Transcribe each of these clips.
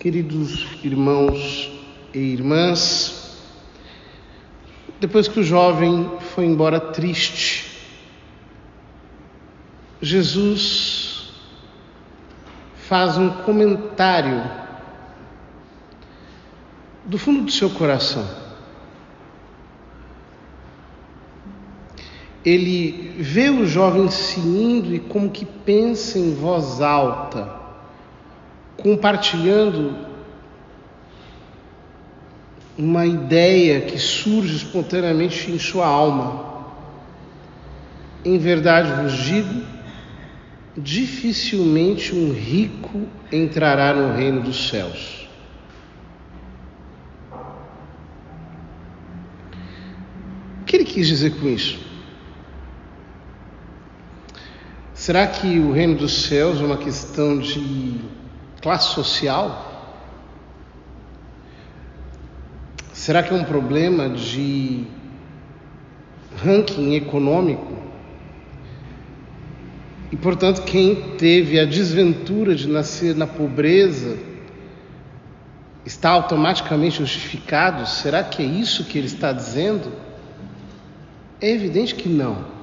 Queridos irmãos e irmãs, depois que o jovem foi embora triste, Jesus faz um comentário do fundo do seu coração. Ele vê o jovem se indo e como que pensa em voz alta compartilhando uma ideia que surge espontaneamente em sua alma. Em verdade vos digo, dificilmente um rico entrará no reino dos céus. O que ele quis dizer com isso? Será que o reino dos céus é uma questão de classe social? Será que é um problema de ranking econômico? E, portanto, quem teve a desventura de nascer na pobreza está automaticamente justificado? Será que é isso que ele está dizendo? É evidente que não.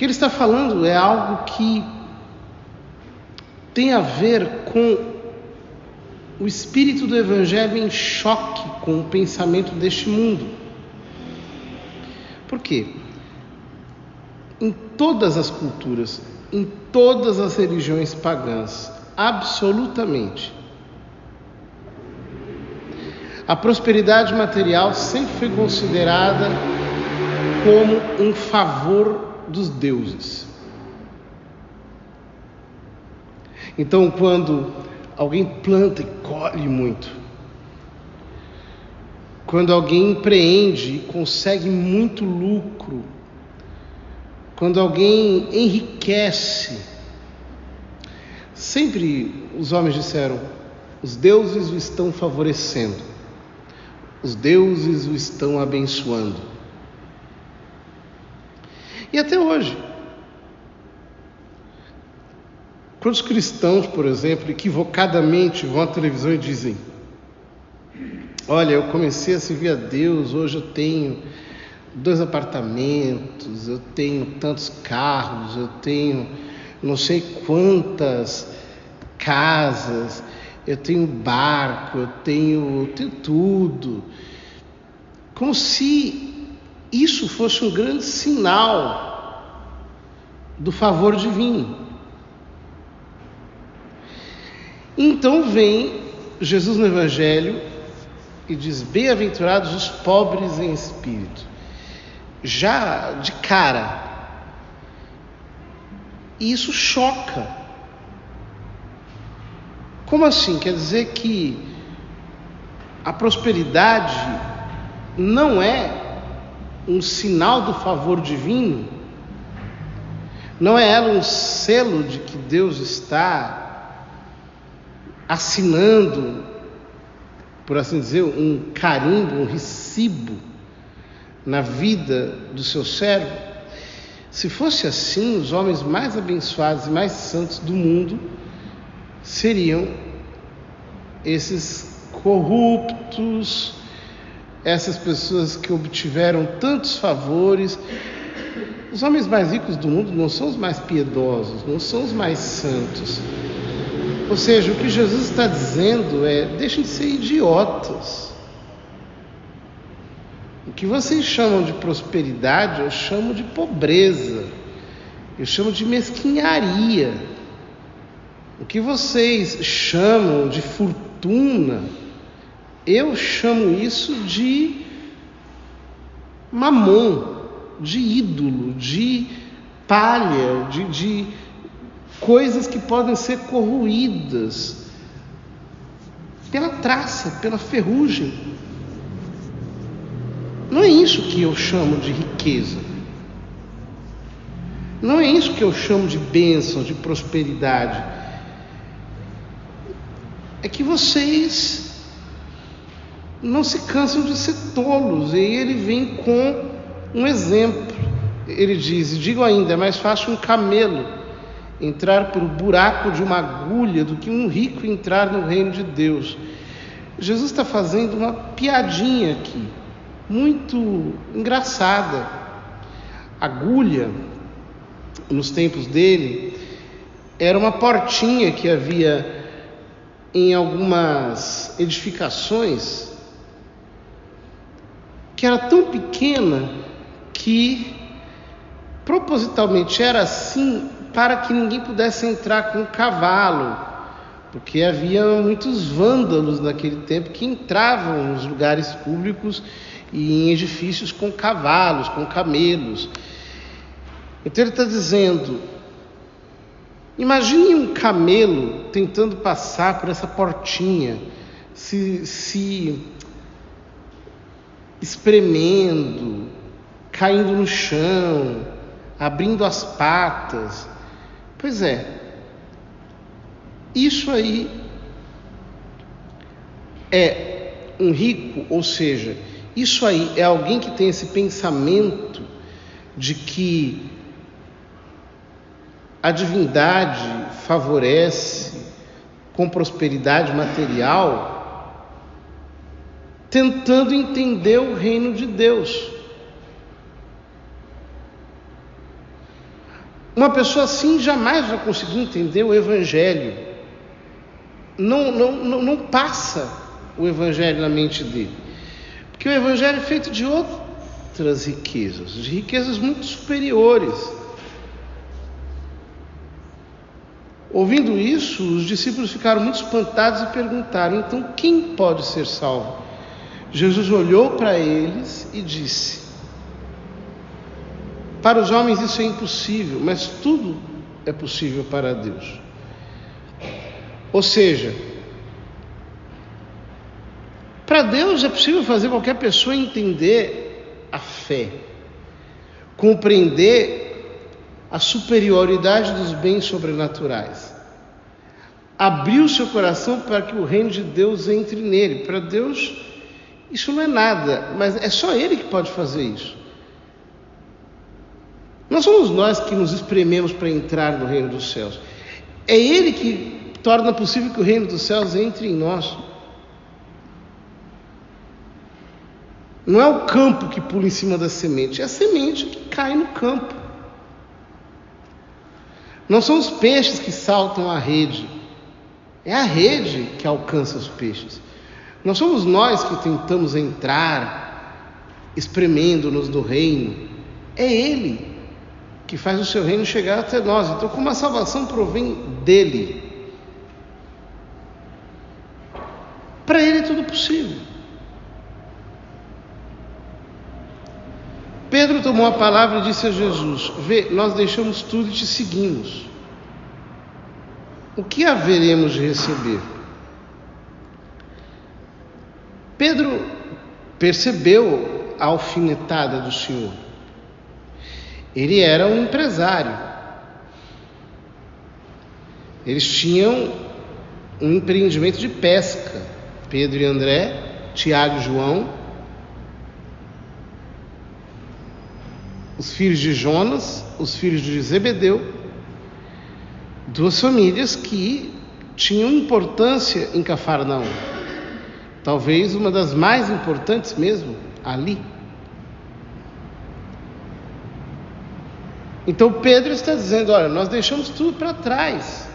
Que ele está falando é algo que tem a ver com o espírito do Evangelho em choque com o pensamento deste mundo. Por quê? Em todas as culturas, em todas as religiões pagãs, absolutamente, a prosperidade material sempre foi considerada como um favor dos deuses. Então, quando alguém planta e colhe muito, quando alguém empreende e consegue muito lucro, quando alguém enriquece, sempre os homens disseram: os deuses o estão favorecendo, os deuses o estão abençoando. E até hoje. Quantos cristãos, por exemplo, equivocadamente vão à televisão e dizem: Olha, eu comecei a servir a Deus, hoje eu tenho dois apartamentos, eu tenho tantos carros, eu tenho não sei quantas casas, eu tenho barco, eu tenho, eu tenho tudo. Como se isso fosse um grande sinal do favor divino. Então vem Jesus no Evangelho e diz: Bem-aventurados os pobres em espírito. Já de cara. E isso choca. Como assim? Quer dizer que a prosperidade não é um sinal do favor divino? Não é ela um selo de que Deus está assinando, por assim dizer, um carimbo, um recibo na vida do seu servo? Se fosse assim, os homens mais abençoados e mais santos do mundo seriam esses corruptos, essas pessoas que obtiveram tantos favores. Os homens mais ricos do mundo não são os mais piedosos, não são os mais santos. Ou seja, o que Jesus está dizendo é: deixem de ser idiotas. O que vocês chamam de prosperidade, eu chamo de pobreza, eu chamo de mesquinharia. O que vocês chamam de fortuna, eu chamo isso de mamon, de ídolo, de palha, de, de coisas que podem ser corroídas pela traça, pela ferrugem. Não é isso que eu chamo de riqueza. Não é isso que eu chamo de bênção, de prosperidade. É que vocês não se cansam de ser tolos. E ele vem com um exemplo. Ele diz: Digo ainda, é mais fácil um camelo entrar por buraco de uma agulha do que um rico entrar no reino de Deus. Jesus está fazendo uma piadinha aqui, muito engraçada. Agulha, nos tempos dele, era uma portinha que havia em algumas edificações que era tão pequena que propositalmente era assim para que ninguém pudesse entrar com cavalo, porque havia muitos vândalos naquele tempo que entravam nos lugares públicos e em edifícios com cavalos, com camelos. Então ele está dizendo: imagine um camelo tentando passar por essa portinha, se, se espremendo, caindo no chão, abrindo as patas. Pois é, isso aí é um rico, ou seja, isso aí é alguém que tem esse pensamento de que a divindade favorece com prosperidade material, tentando entender o reino de Deus. Uma pessoa assim jamais vai conseguir entender o Evangelho. Não, não, não, não passa o Evangelho na mente dele. Porque o Evangelho é feito de outras riquezas, de riquezas muito superiores. Ouvindo isso, os discípulos ficaram muito espantados e perguntaram: então quem pode ser salvo? Jesus olhou para eles e disse: Para os homens isso é impossível, mas tudo é possível para Deus. Ou seja, para Deus é possível fazer qualquer pessoa entender a fé, compreender a superioridade dos bens sobrenaturais. Abriu seu coração para que o reino de Deus entre nele. Para Deus, isso não é nada, mas é só Ele que pode fazer isso. Não somos nós que nos esprememos para entrar no reino dos céus. É Ele que torna possível que o reino dos céus entre em nós. Não é o campo que pula em cima da semente, é a semente que cai no campo. Não são os peixes que saltam a rede, é a rede que alcança os peixes. Não somos nós que tentamos entrar, espremendo-nos do reino, é Ele que faz o seu reino chegar até nós. Então, como a salvação provém dele, para Ele é tudo possível. Pedro tomou a palavra e disse a Jesus: Vê, nós deixamos tudo e te seguimos. O que haveremos de receber? Pedro percebeu a alfinetada do Senhor. Ele era um empresário. Eles tinham um empreendimento de pesca. Pedro e André, Tiago e João os filhos de Jonas, os filhos de Zebedeu, duas famílias que tinham importância em Cafarnaum. Talvez uma das mais importantes mesmo ali. Então Pedro está dizendo: olha, nós deixamos tudo para trás.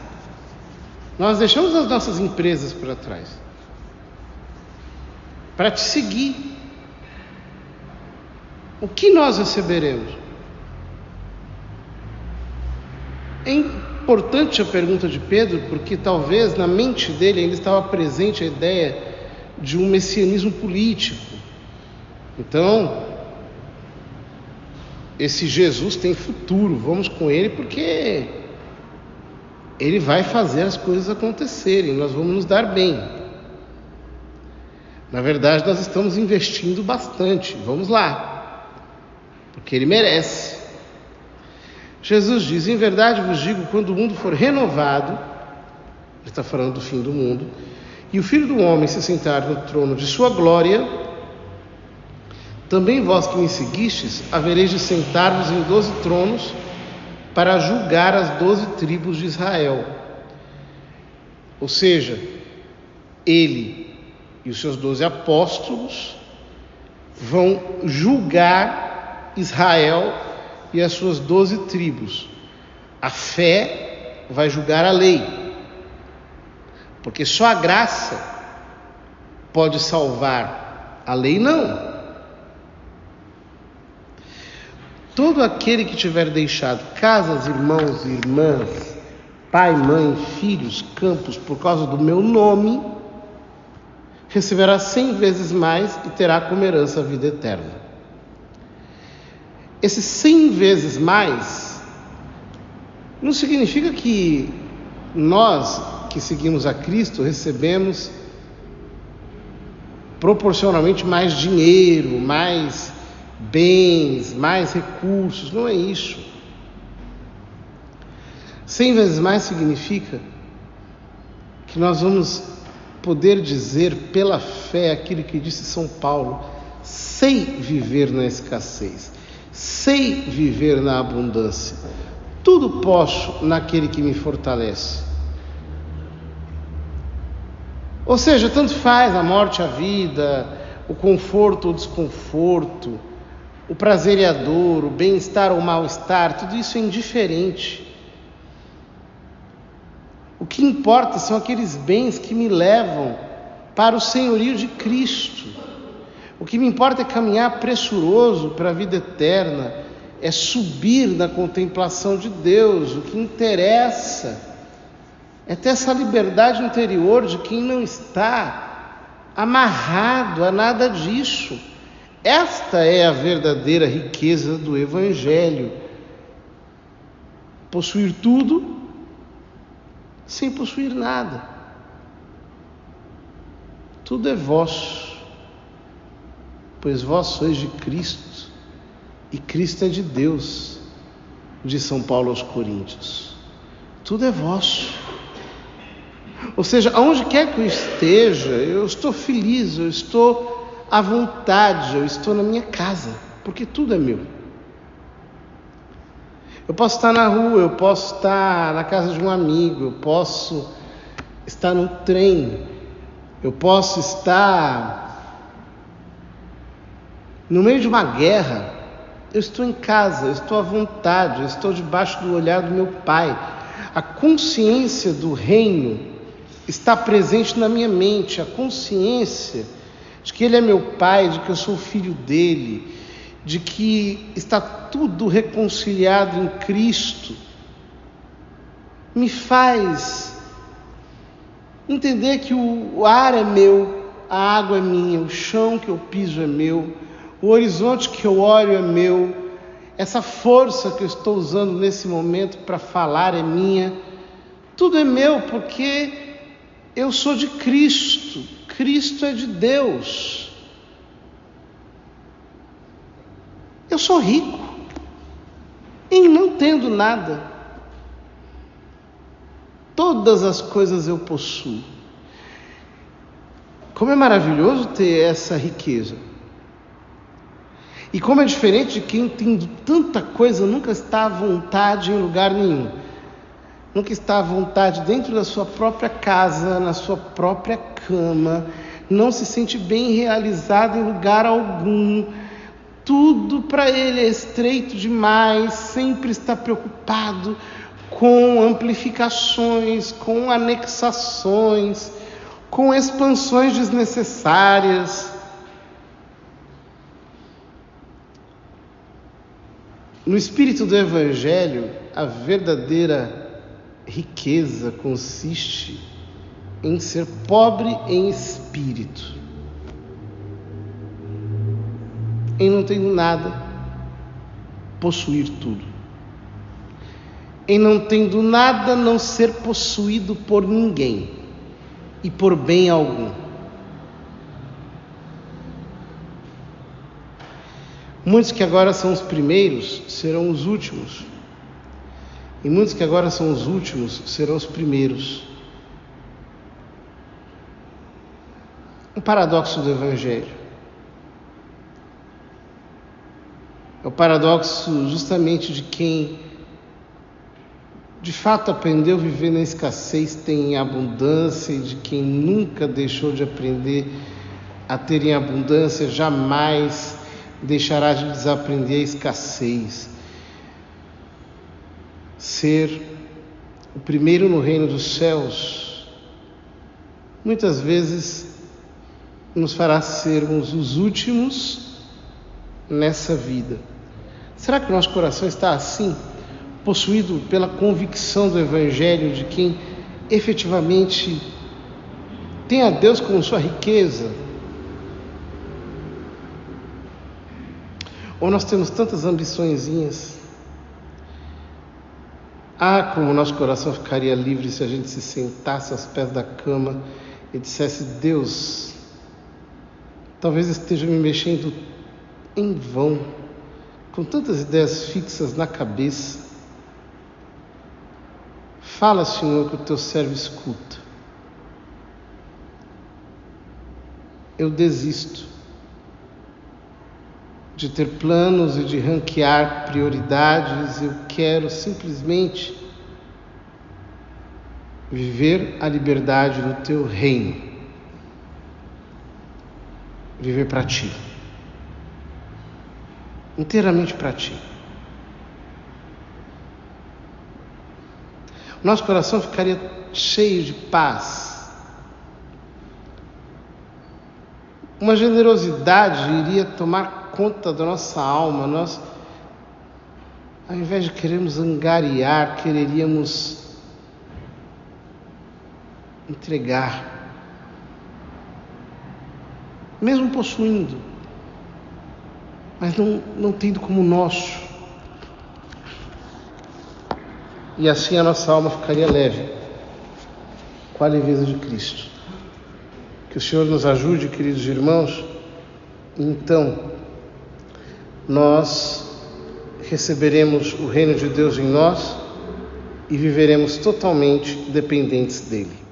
Nós deixamos as nossas empresas para trás. Para te seguir. O que nós receberemos? É importante a pergunta de Pedro, porque talvez na mente dele ainda estava presente a ideia de um messianismo político. Então, esse Jesus tem futuro, vamos com ele porque ele vai fazer as coisas acontecerem, nós vamos nos dar bem. Na verdade, nós estamos investindo bastante, vamos lá porque ele merece. Jesus diz: Em verdade vos digo, quando o mundo for renovado, ele está falando do fim do mundo, e o filho do homem se sentar no trono de sua glória, também vós que me seguistes, havereis de sentar-vos em doze tronos para julgar as doze tribos de Israel. Ou seja, ele e os seus doze apóstolos vão julgar Israel e as suas doze tribos. A fé vai julgar a lei, porque só a graça pode salvar, a lei não. Todo aquele que tiver deixado casas, irmãos e irmãs, pai, mãe, filhos, campos, por causa do meu nome, receberá cem vezes mais e terá como herança a vida eterna. Esse cem vezes mais não significa que nós que seguimos a Cristo recebemos proporcionalmente mais dinheiro, mais bens, mais recursos. Não é isso. Cem vezes mais significa que nós vamos poder dizer pela fé aquilo que disse São Paulo: sei viver na escassez, sei viver na abundância. Tudo posso naquele que me fortalece. Ou seja, tanto faz a morte, a vida, o conforto o desconforto, o prazer e a dor, o bem-estar ou o mal-estar, tudo isso é indiferente. O que importa são aqueles bens que me levam para o senhorio de Cristo. O que me importa é caminhar pressuroso para a vida eterna, é subir na contemplação de Deus. O que interessa é ter essa liberdade interior de quem não está amarrado a nada disso. Esta é a verdadeira riqueza do Evangelho. Possuir tudo sem possuir nada. Tudo é vosso, pois vós sois de Cristo e Cristo é de Deus, diz São Paulo aos Coríntios. Tudo é vosso. Ou seja, aonde quer que eu esteja, eu estou feliz, eu estou à vontade, eu estou na minha casa, porque tudo é meu. Eu posso estar na rua, eu posso estar na casa de um amigo, eu posso estar no trem, eu posso estar no meio de uma guerra. Eu estou em casa, eu estou à vontade, eu estou debaixo do olhar do meu Pai. A consciência do reino está presente na minha mente a consciência de que Ele é meu Pai, de que eu sou filho dele, de que está tudo reconciliado em Cristo, me faz entender que o ar é meu, a água é minha, o chão que eu piso é meu, o horizonte que eu olho é meu, essa força que eu estou usando nesse momento para falar é minha, tudo é meu porque eu sou de Cristo, Cristo é de Deus. Eu sou rico em não tendo nada. Todas as coisas eu possuo. Como é maravilhoso ter essa riqueza. E como é diferente de quem tendo tanta coisa nunca está à vontade em lugar nenhum nunca está à vontade dentro da sua própria casa, na sua própria cama, não se sente bem realizado em lugar algum. Tudo para ele é estreito demais, sempre está preocupado com amplificações, com anexações, com expansões desnecessárias. No espírito do Evangelho, a verdadeira riqueza consiste em ser pobre em espírito, em não tendo nada, possuir tudo, em não tendo nada, não ser possuído por ninguém e por bem algum. Muitos que agora são os primeiros serão os últimos. E muitos que agora são os últimos serão os primeiros. Um paradoxo do Evangelho. É o paradoxo justamente de quem de fato aprendeu a viver na escassez tem em abundância e de quem nunca deixou de aprender a ter em abundância jamais deixará de desaprender a escassez. Ser o primeiro no reino dos céus muitas vezes nos fará sermos os últimos nessa vida. Será que o nosso coração está assim, possuído pela convicção do Evangelho de quem efetivamente tem a Deus como sua riqueza? Ou nós temos tantas ambiçõezinhas? Ah, como nosso coração ficaria livre se a gente se sentasse aos pés da cama e dissesse: Deus, talvez esteja me mexendo em vão, com tantas ideias fixas na cabeça. Fala, Senhor, que o teu servo escuta. Eu desisto de ter planos e de ranquear prioridades, eu quero simplesmente viver a liberdade do teu reino, viver para ti, inteiramente para ti. Nosso coração ficaria cheio de paz. Uma generosidade iria tomar conta da nossa alma, nós, ao invés de querermos angariar, quereríamos entregar, mesmo possuindo, mas não, não tendo como nosso. E assim a nossa alma ficaria leve, com a leveza de Cristo. Que o Senhor nos ajude, queridos irmãos, então nós receberemos o reino de Deus em nós e viveremos totalmente dependentes dele.